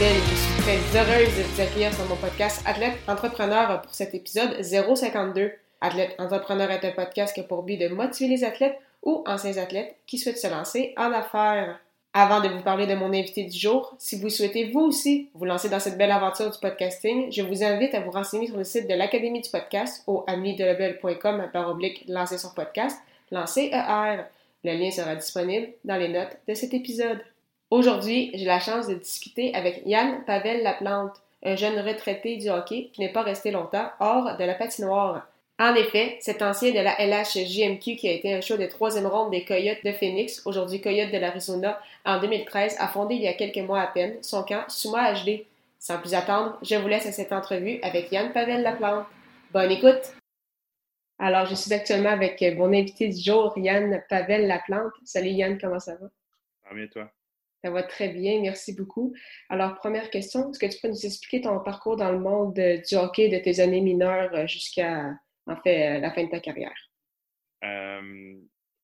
Je suis très heureuse de vous accueillir sur mon podcast Athlète Entrepreneur pour cet épisode 052. Athlète Entrepreneur est un podcast qui a pour but de motiver les athlètes ou anciens athlètes qui souhaitent se lancer en affaires. Avant de vous parler de mon invité du jour, si vous souhaitez vous aussi vous lancer dans cette belle aventure du podcasting, je vous invite à vous renseigner sur le site de l'Académie du podcast au ameliedelebel.com par oblique lancer son podcast, lancer ER. Le lien sera disponible dans les notes de cet épisode. Aujourd'hui, j'ai la chance de discuter avec Yann Pavel Laplante, un jeune retraité du hockey qui n'est pas resté longtemps hors de la patinoire. En effet, cet ancien de la LHJMQ qui a été un show de troisième ronde des Coyotes de Phoenix, aujourd'hui Coyotes de l'Arizona, en 2013, a fondé il y a quelques mois à peine son camp Suma HD. Sans plus attendre, je vous laisse à cette entrevue avec Yann Pavel Laplante. Bonne écoute! Alors, je suis actuellement avec mon invité du jour, Yann Pavel Laplante. Salut Yann, comment? Ça va bien, toi? Ça va très bien, merci beaucoup. Alors, première question, est-ce que tu peux nous expliquer ton parcours dans le monde du hockey de tes années mineures jusqu'à, en fait, la fin de ta carrière? Euh,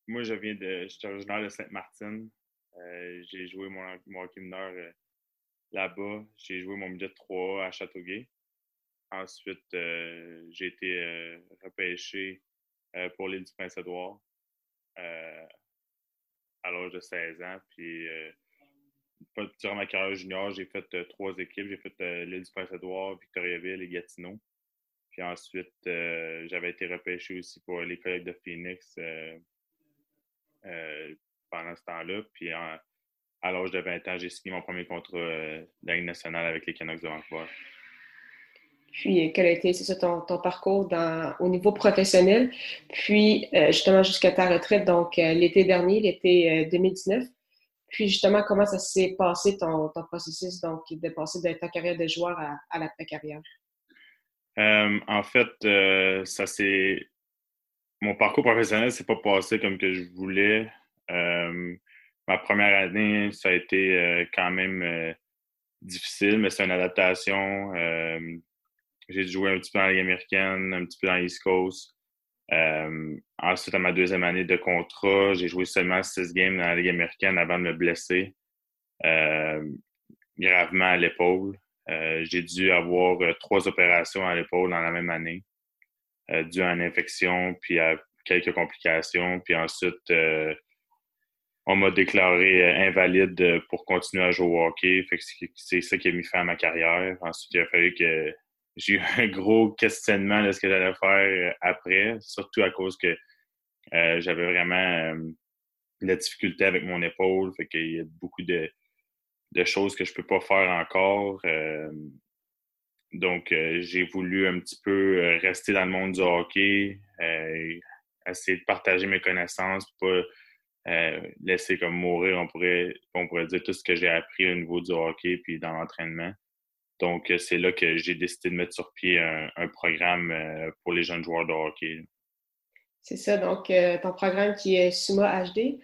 moi, je viens de, je suis originaire de Sainte-Martine. Euh, j'ai joué mon, hockey mineur euh, là-bas. J'ai joué mon midget 3 à Châteauguay. Ensuite, j'ai été repêché pour l'île du Prince-Édouard à l'âge de 16 ans. Puis, durant ma carrière junior, j'ai fait trois équipes. J'ai fait l'île du Prince-Édouard, Victoriaville et Gatineau. Puis ensuite, j'avais été repêché aussi pour les collègues de Phoenix pendant ce temps-là. Puis à l'âge de 20 ans, j'ai signé mon premier contrat de nationale avec les Canucks de Vancouver. Puis, quel a été ton, ton, parcours au niveau professionnel? Puis, justement, jusqu'à ta retraite, donc l'été dernier, l'été 2019. Puis, justement, comment ça s'est passé ton, ton, processus, donc, de passer de ta carrière de joueur à, à l'après-carrière? Euh, en fait, euh, ça c'est mon parcours professionnel s'est pas passé comme que je voulais. Euh, ma première année, ça a été quand même difficile, mais c'est une adaptation. j'ai joué un petit peu dans la Ligue américaine, un petit peu dans l'East Coast. Ensuite, à ma deuxième année de contrat, j'ai joué seulement six games dans la Ligue américaine avant de me blesser gravement à l'épaule. Euh, j'ai dû avoir euh, trois opérations à l'épaule dans la même année, euh, dû à une infection, puis à quelques complications. Puis ensuite, on m'a déclaré invalide pour continuer à jouer au hockey. c'est ça qui a mis fin à ma carrière. Ensuite, il a fallu que j'ai eu un gros questionnement de ce que j'allais faire après, surtout à cause que j'avais vraiment de la difficulté avec mon épaule. Fait qu'il y a beaucoup de de choses que je peux pas faire encore. Euh, donc, euh, j'ai voulu un petit peu euh, rester dans le monde du hockey, essayer de partager mes connaissances, pas laisser comme mourir, on pourrait, on pourrait dire tout ce que j'ai appris au niveau du hockey puis dans l'entraînement. Donc, c'est là que j'ai décidé de mettre sur pied un, un programme pour les jeunes joueurs de hockey. C'est ça, donc ton programme qui est Suma HD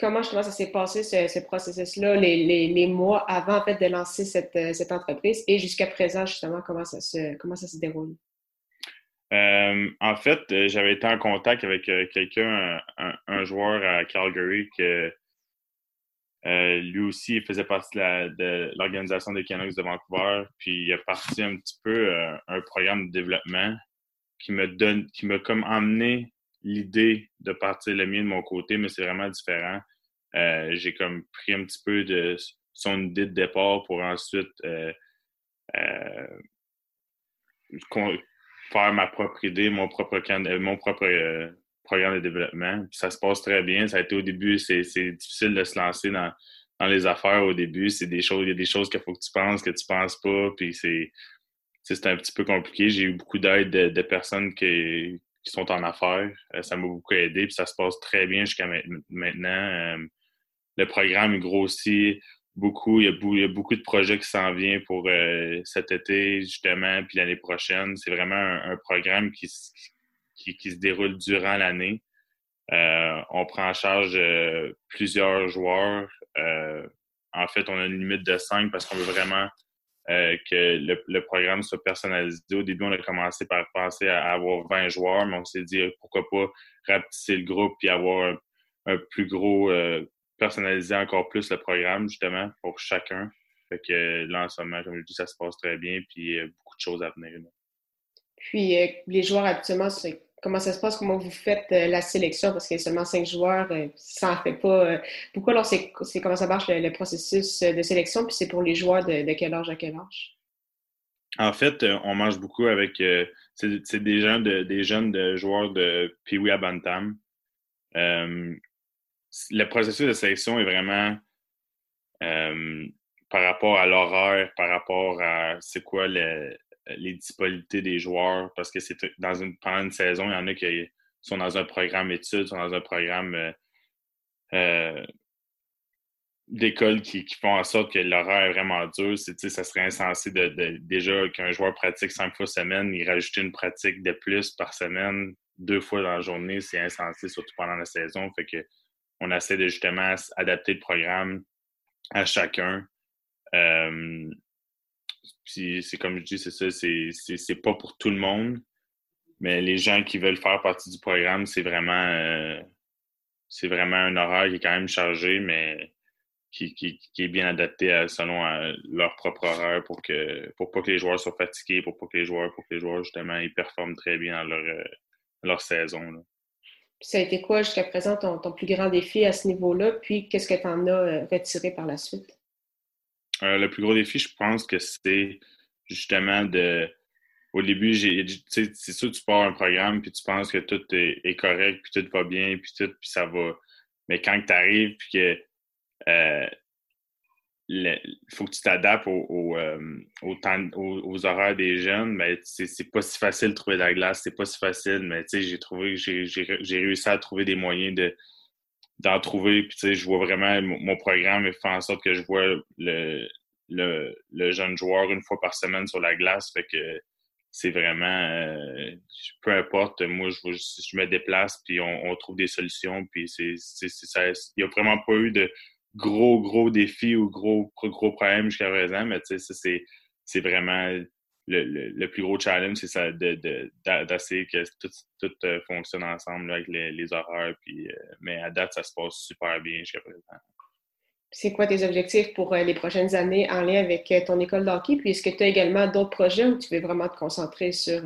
comment justement ça s'est passé, ce, processus-là, les, les, mois avant en fait, de lancer cette, euh, cette entreprise et jusqu'à présent, justement, comment ça se, comment ça se déroule? Euh, en fait, euh, j'avais été en contact avec quelqu'un, un, joueur à Calgary, que lui aussi il faisait partie de l'organisation des Canucks de Vancouver, puis il a parti un petit peu un programme de développement qui me donne, qui m'a comme emmené l'idée de partir le mien de mon côté, mais c'est vraiment différent. Euh, j'ai comme pris un petit peu de son idée de départ pour ensuite euh, euh, faire ma propre idée, mon propre, mon propre programme de développement. ça se passe très bien. Ça a été au début, c'est difficile de se lancer dans, les affaires au début. C'est des choses, il y a des choses qu'il faut que tu penses, que tu penses pas, puis c'est c'est un petit peu compliqué. J'ai eu beaucoup d'aide de, personnes qui, sont en affaires. Euh, ça m'a beaucoup aidé, puis ça se passe très bien jusqu'à maintenant. Euh, le programme grossit beaucoup, il y, a, beaucoup de projets qui s'en viennent pour euh, cet été, justement, puis l'année prochaine. C'est vraiment un, programme qui, qui, se déroule durant l'année. Euh, on prend en charge euh, plusieurs joueurs. en fait, on a une limite de cinq parce qu'on veut vraiment que le, programme soit personnalisé. Au début, on a commencé par penser à avoir 20 joueurs, mais on s'est dit pourquoi pas rapetisser le groupe et avoir un, plus gros personnaliser encore plus le programme, justement, pour chacun. Fait que là, en ce moment, comme je dis, ça se passe très bien, puis beaucoup de choses à venir. Puis, euh, les joueurs, habituellement, comment ça se passe? Comment vous faites euh, la sélection? Parce qu'il y a seulement cinq joueurs, euh, ça n'en fait pas. Pourquoi, alors, c'est comment ça marche le, processus de sélection? Puis, c'est pour les joueurs de, quel âge à quel âge? En fait, on mange beaucoup avec. c'est des jeunes de, des jeunes de joueurs de Pee-Wee à Bantam le processus de sélection est vraiment euh, par rapport à l'horaire, par rapport à c'est quoi les disponibilités des joueurs, parce que c'est dans une, pendant une saison, il y en a qui sont dans un programme études, sont dans un programme euh, euh, d'école qui, font en sorte que l'horaire est vraiment dur. Ça serait insensé de, déjà qu'un joueur pratique cinq fois semaine, il rajoute une pratique de plus par semaine, deux fois dans la journée, c'est insensé, surtout pendant la saison. Fait que on essaie de justement adapter le programme à chacun. Euh, c'est comme je dis, c'est ça, c'est pas pour tout le monde, mais les gens qui veulent faire partie du programme, c'est vraiment euh, vraiment un horaire qui est quand même chargé, mais qui, est bien adapté selon leur propre horaire pour que pour pas que les joueurs soient fatigués, pour pas que les joueurs, pour que les joueurs justement ils performent très bien dans leur, euh, leur saison ça a été quoi jusqu'à présent ton, plus grand défi à ce niveau-là? Puis qu'est-ce que tu en as euh, retiré par la suite? Euh, le plus gros défi, je pense que c'est justement de. Au début, c'est sûr, tu pars un programme, puis tu penses que tout est, correct, puis tout va bien, puis tout, puis ça va. Mais quand tu arrives, puis que euh, faut que tu t'adaptes au, euh, aux, horaires des jeunes, mais c'est pas si facile de trouver de la glace, c'est pas si facile, mais j'ai trouvé, j'ai réussi à trouver des moyens de d'en trouver, puis je vois vraiment mon, programme fait en sorte que je vois le, le, jeune joueur une fois par semaine sur la glace, fait que c'est vraiment, euh, peu importe, moi je, je, me déplace, puis on, trouve des solutions, puis c'est, il n'y a vraiment pas eu de gros, gros défi ou gros, gros problème jusqu'à présent, mais tu sais, c'est vraiment le, plus gros challenge, c'est ça, d'essayer que tout, euh, fonctionne ensemble avec les, les, horaires. Puis, euh, mais à date, ça se passe super bien jusqu'à présent. C'est quoi tes objectifs pour euh, les prochaines années en lien avec ton école d'hockey? Puis est-ce que tu as également d'autres projets où tu veux vraiment te concentrer sur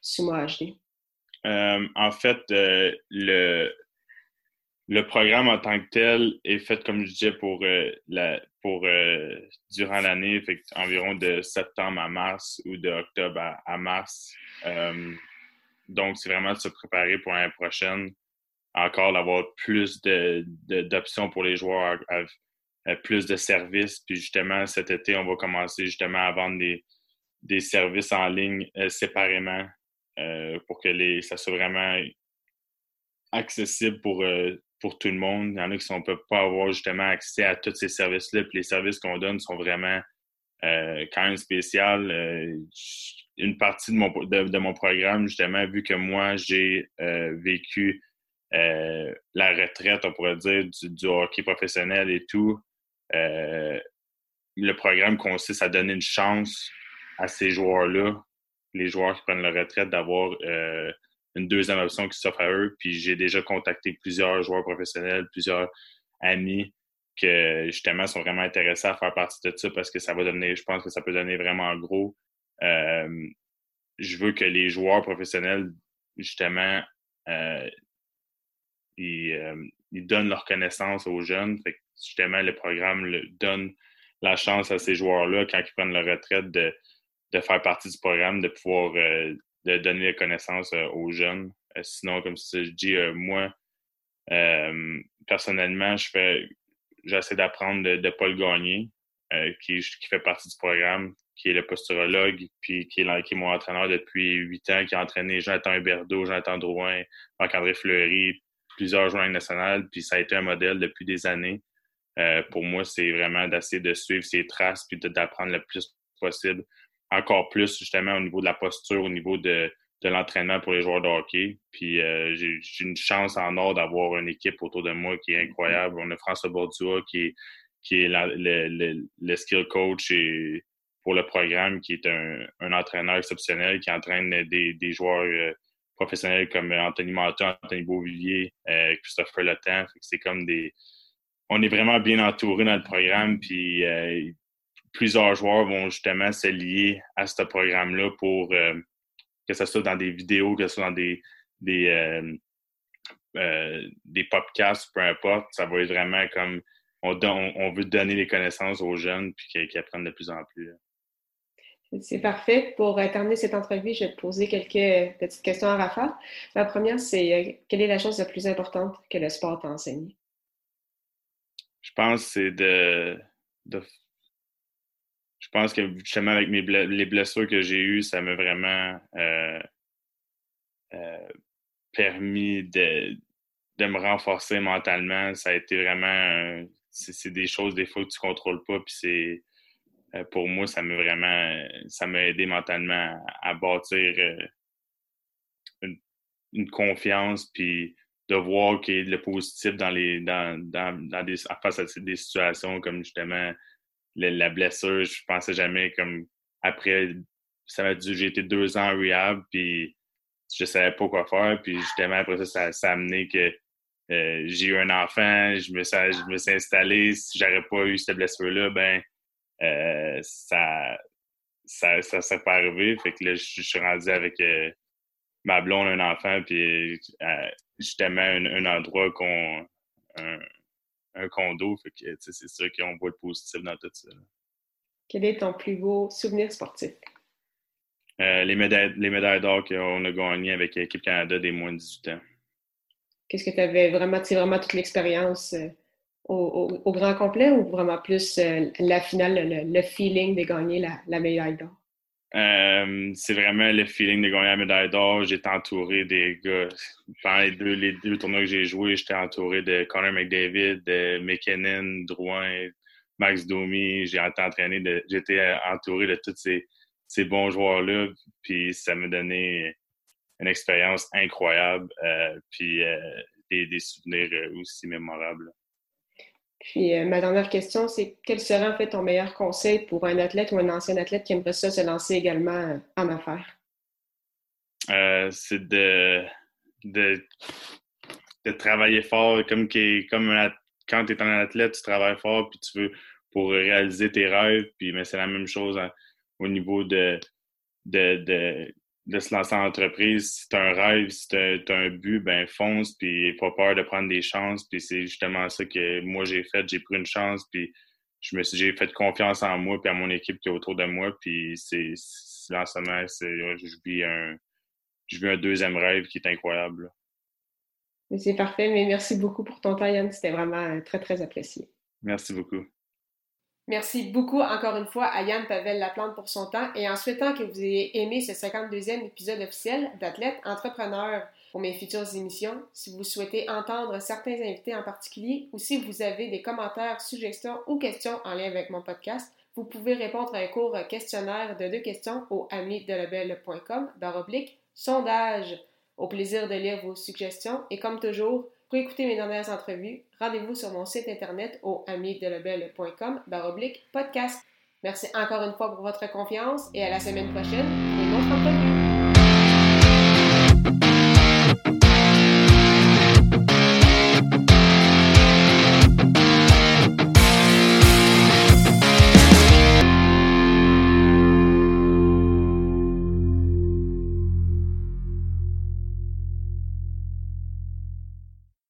Sumo HD? en fait, le, le programme en tant que tel est fait, comme je disais, pour, euh, la, pour euh, durant l'année, environ de septembre à mars ou de octobre à, mars. Euh, donc, c'est vraiment de se préparer pour l'année prochaine, encore d'avoir plus d'options de, pour les joueurs, plus de services. Puis justement, cet été, on va commencer justement à vendre des, des services en ligne séparément pour que les, ça soit vraiment accessible pour pour tout le monde. Il y en a qui ne peuvent pas avoir justement accès à tous ces services-là. Puis les services qu'on donne sont vraiment euh, quand même spéciaux. Euh, une partie de mon, de, mon programme, justement, vu que moi, j'ai euh, vécu la retraite, on pourrait dire, du, hockey professionnel et tout, le programme consiste à donner une chance à ces joueurs-là, les joueurs qui prennent la retraite, d'avoir une deuxième option qui s'offre à eux. Puis j'ai déjà contacté plusieurs joueurs professionnels, plusieurs amis que justement sont vraiment intéressés à faire partie de ça parce que ça va donner, je pense que ça peut donner vraiment gros. Euh, je veux que les joueurs professionnels, justement, euh, euh, ils, donnent leur connaissance aux jeunes. Fait justement, le programme donne la chance à ces joueurs-là, quand ils prennent leur retraite, de, de faire partie du programme, de pouvoir de donner la connaissance euh, aux jeunes. Euh, sinon, comme je dis, euh, moi, personnellement, je fais j'essaie d'apprendre de, Paul Gagné, qui, fait partie du programme, qui est le posturologue, puis qui est, mon entraîneur depuis huit ans, qui a entraîné Jonathan Huberdeau, Jonathan Drouin, Marc-André Fleury, plusieurs joueurs nationaux, puis ça a été un modèle depuis des années. pour moi, c'est vraiment d'essayer de suivre ses traces puis d'apprendre le plus possible. Encore plus, justement, au niveau de la posture, au niveau de, de l'entraînement pour les joueurs de hockey. Puis j'ai une chance en or d'avoir une équipe autour de moi qui est incroyable. On a François Bordua qui est, qui est le, le, skill coach et pour le programme, qui est un, un entraîneur exceptionnel, qui entraîne des, des joueurs euh, professionnels comme Anthony Martin, Anthony Beauvillier, euh, Christopher Letan. C'est comme des. On est vraiment bien entouré dans le programme, puis euh, plusieurs joueurs vont justement se lier à ce programme-là pour que ce soit dans des vidéos, que ce soit dans des, des, des podcasts, peu importe. Ça va être vraiment comme on, on, veut donner les connaissances aux jeunes puis qu'ils apprennent de plus en plus. C'est parfait. Pour euh, terminer cette entrevue, je vais te poser quelques petites questions à rafale. La première, c'est euh, quelle est la chose la plus importante que le sport t'a enseigné? Je pense que c'est de, Je pense que justement avec mes les blessures que j'ai eues, ça m'a vraiment euh, permis de, de me renforcer mentalement. Ça a été vraiment c'est des choses des fois que tu contrôles pas. Puis c'est euh, pour moi, ça m'a vraiment ça m'a aidé mentalement à, bâtir euh, une, confiance puis de voir qu'il y a le positif dans les dans, dans, des face à des situations comme justement la, blessure. Je pensais jamais comme après ça m'a dit j'ai été deux ans en rehab puis je savais pas quoi faire puis justement après ça ça, ça a amené que euh, j'ai eu un enfant, je me, suis, je me suis installé. Si j'aurais pas eu cette blessure-là, ben euh, ça, ça, ça serait pas arrivé. Fait que là, je, suis rendu avec euh, ma blonde, un enfant, puis justement un, un endroit qu'on un, un, condo. Fait que c'est sûr qu'on voit le positif dans tout ça. Quel est ton plus beau souvenir sportif? les médailles, les médailles d'or qu'on a gagnées avec l'équipe Canada des moins de 18 ans. Qu'est-ce que tu avais vraiment, c'est vraiment toute l'expérience euh, au, grand complet ou vraiment plus euh, la finale, le, feeling de gagner la, médaille d'or? Euh, c'est vraiment le feeling de gagner la médaille d'or. J'étais entouré des gars. Pendant les deux, les deux tournois que j'ai joués, j'étais entouré de Connor McDavid, de McKinnon, Drouin, Max Domi. J'ai entraîné de, j'étais entouré de tous ces, ces bons joueurs-là. Puis ça me donnait une expérience incroyable, euh, puis euh, des, souvenirs euh, aussi mémorables. Puis ma dernière question, c'est quel serait en fait ton meilleur conseil pour un athlète ou un ancien athlète qui aimerait ça se lancer également en affaires? c'est de, de, de, travailler fort, comme, comme quand tu es un athlète, tu travailles fort, puis tu veux pour réaliser tes rêves, puis mais c'est la même chose hein, au niveau de, de, de se lancer en entreprise. Si tu un rêve, si tu as, un but, ben fonce, puis pas peur de prendre des chances. Puis c'est justement ça que moi j'ai fait. J'ai pris une chance, puis je me suis j'ai fait confiance en moi puis à mon équipe qui est autour de moi. Puis c'est lancement, je vis un je vis un deuxième rêve qui est incroyable. C'est parfait, mais merci beaucoup pour ton temps, Yann. C'était vraiment très, très apprécié. Merci beaucoup. Merci beaucoup encore une fois à Yann Pavel Laplante pour son temps et en souhaitant que vous ayez aimé ce 52e épisode officiel d'Athlète Entrepreneur pour mes futures émissions. Si vous souhaitez entendre certains invités en particulier ou si vous avez des commentaires, suggestions ou questions en lien avec mon podcast, vous pouvez répondre à un court questionnaire de deux questions au amidelabel.com baroblique sondage. Au plaisir de lire vos suggestions et comme toujours, pour écouter mes dernières entrevues, rendez-vous sur mon site internet au amidelebel.com podcast. Merci encore une fois pour votre confiance et à la semaine prochaine